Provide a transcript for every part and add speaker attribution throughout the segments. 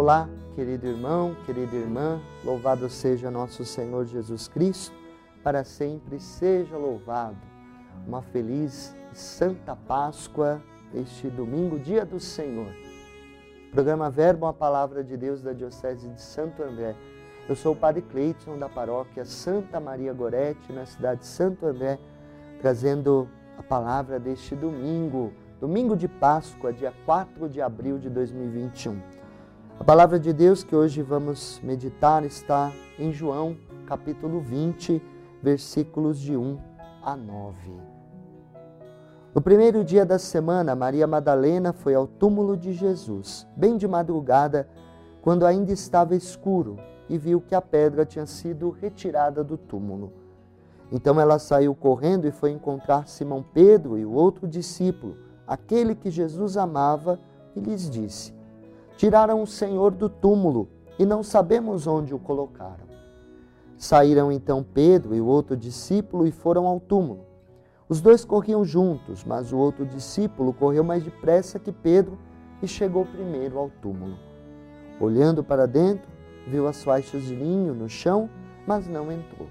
Speaker 1: Olá, querido irmão, querida irmã, louvado seja nosso Senhor Jesus Cristo, para sempre seja louvado. Uma feliz e santa Páscoa este domingo, dia do Senhor. Programa Verbo, a palavra de Deus da Diocese de Santo André. Eu sou o Padre Cleiton da paróquia Santa Maria Gorete, na cidade de Santo André, trazendo a palavra deste domingo, domingo de Páscoa, dia 4 de abril de 2021. A palavra de Deus que hoje vamos meditar está em João, capítulo 20, versículos de 1 a 9. No primeiro dia da semana, Maria Madalena foi ao túmulo de Jesus, bem de madrugada, quando ainda estava escuro, e viu que a pedra tinha sido retirada do túmulo. Então ela saiu correndo e foi encontrar Simão Pedro e o outro discípulo, aquele que Jesus amava, e lhes disse: Tiraram o Senhor do túmulo e não sabemos onde o colocaram. Saíram então Pedro e o outro discípulo e foram ao túmulo. Os dois corriam juntos, mas o outro discípulo correu mais depressa que Pedro e chegou primeiro ao túmulo. Olhando para dentro, viu as faixas de linho no chão, mas não entrou.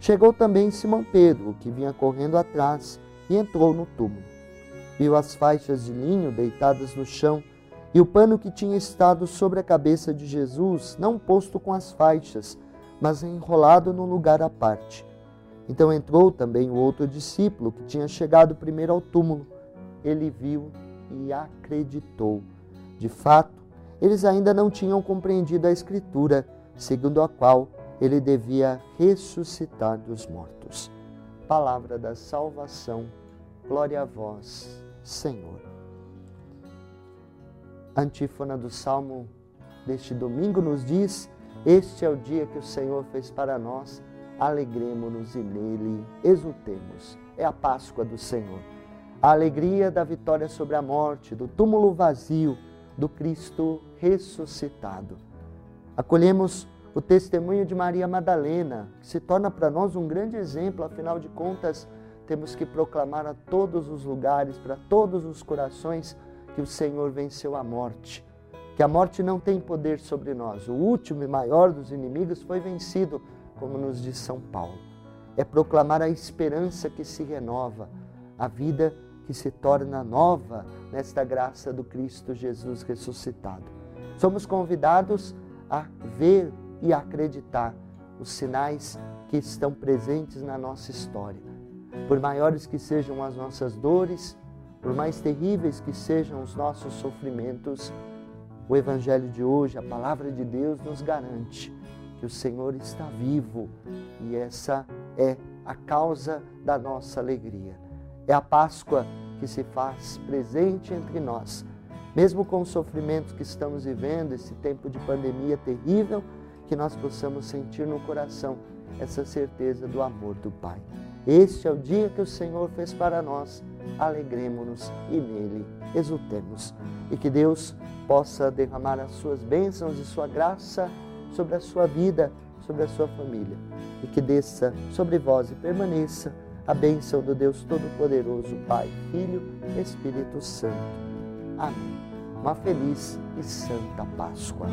Speaker 1: Chegou também Simão Pedro, que vinha correndo atrás, e entrou no túmulo. Viu as faixas de linho deitadas no chão e o pano que tinha estado sobre a cabeça de Jesus, não posto com as faixas, mas enrolado num lugar à parte. Então entrou também o outro discípulo, que tinha chegado primeiro ao túmulo. Ele viu e acreditou. De fato, eles ainda não tinham compreendido a Escritura, segundo a qual ele devia ressuscitar dos mortos. Palavra da salvação. Glória a vós, Senhor. A antífona do salmo deste domingo nos diz: Este é o dia que o Senhor fez para nós, alegremos-nos e nele exultemos. É a Páscoa do Senhor. A alegria da vitória sobre a morte, do túmulo vazio, do Cristo ressuscitado. Acolhemos o testemunho de Maria Madalena, que se torna para nós um grande exemplo, afinal de contas, temos que proclamar a todos os lugares, para todos os corações, que o Senhor venceu a morte, que a morte não tem poder sobre nós. O último e maior dos inimigos foi vencido, como nos diz São Paulo. É proclamar a esperança que se renova, a vida que se torna nova nesta graça do Cristo Jesus ressuscitado. Somos convidados a ver e acreditar os sinais que estão presentes na nossa história. Por maiores que sejam as nossas dores, por mais terríveis que sejam os nossos sofrimentos, o Evangelho de hoje, a palavra de Deus, nos garante que o Senhor está vivo e essa é a causa da nossa alegria. É a Páscoa que se faz presente entre nós, mesmo com os sofrimentos que estamos vivendo, esse tempo de pandemia terrível, que nós possamos sentir no coração essa certeza do amor do Pai. Este é o dia que o Senhor fez para nós. Alegremos-nos e nele exultemos. E que Deus possa derramar as suas bênçãos e sua graça sobre a sua vida, sobre a sua família. E que desça sobre vós e permaneça a bênção do Deus Todo-Poderoso, Pai, Filho e Espírito Santo. Amém. Uma feliz e santa Páscoa.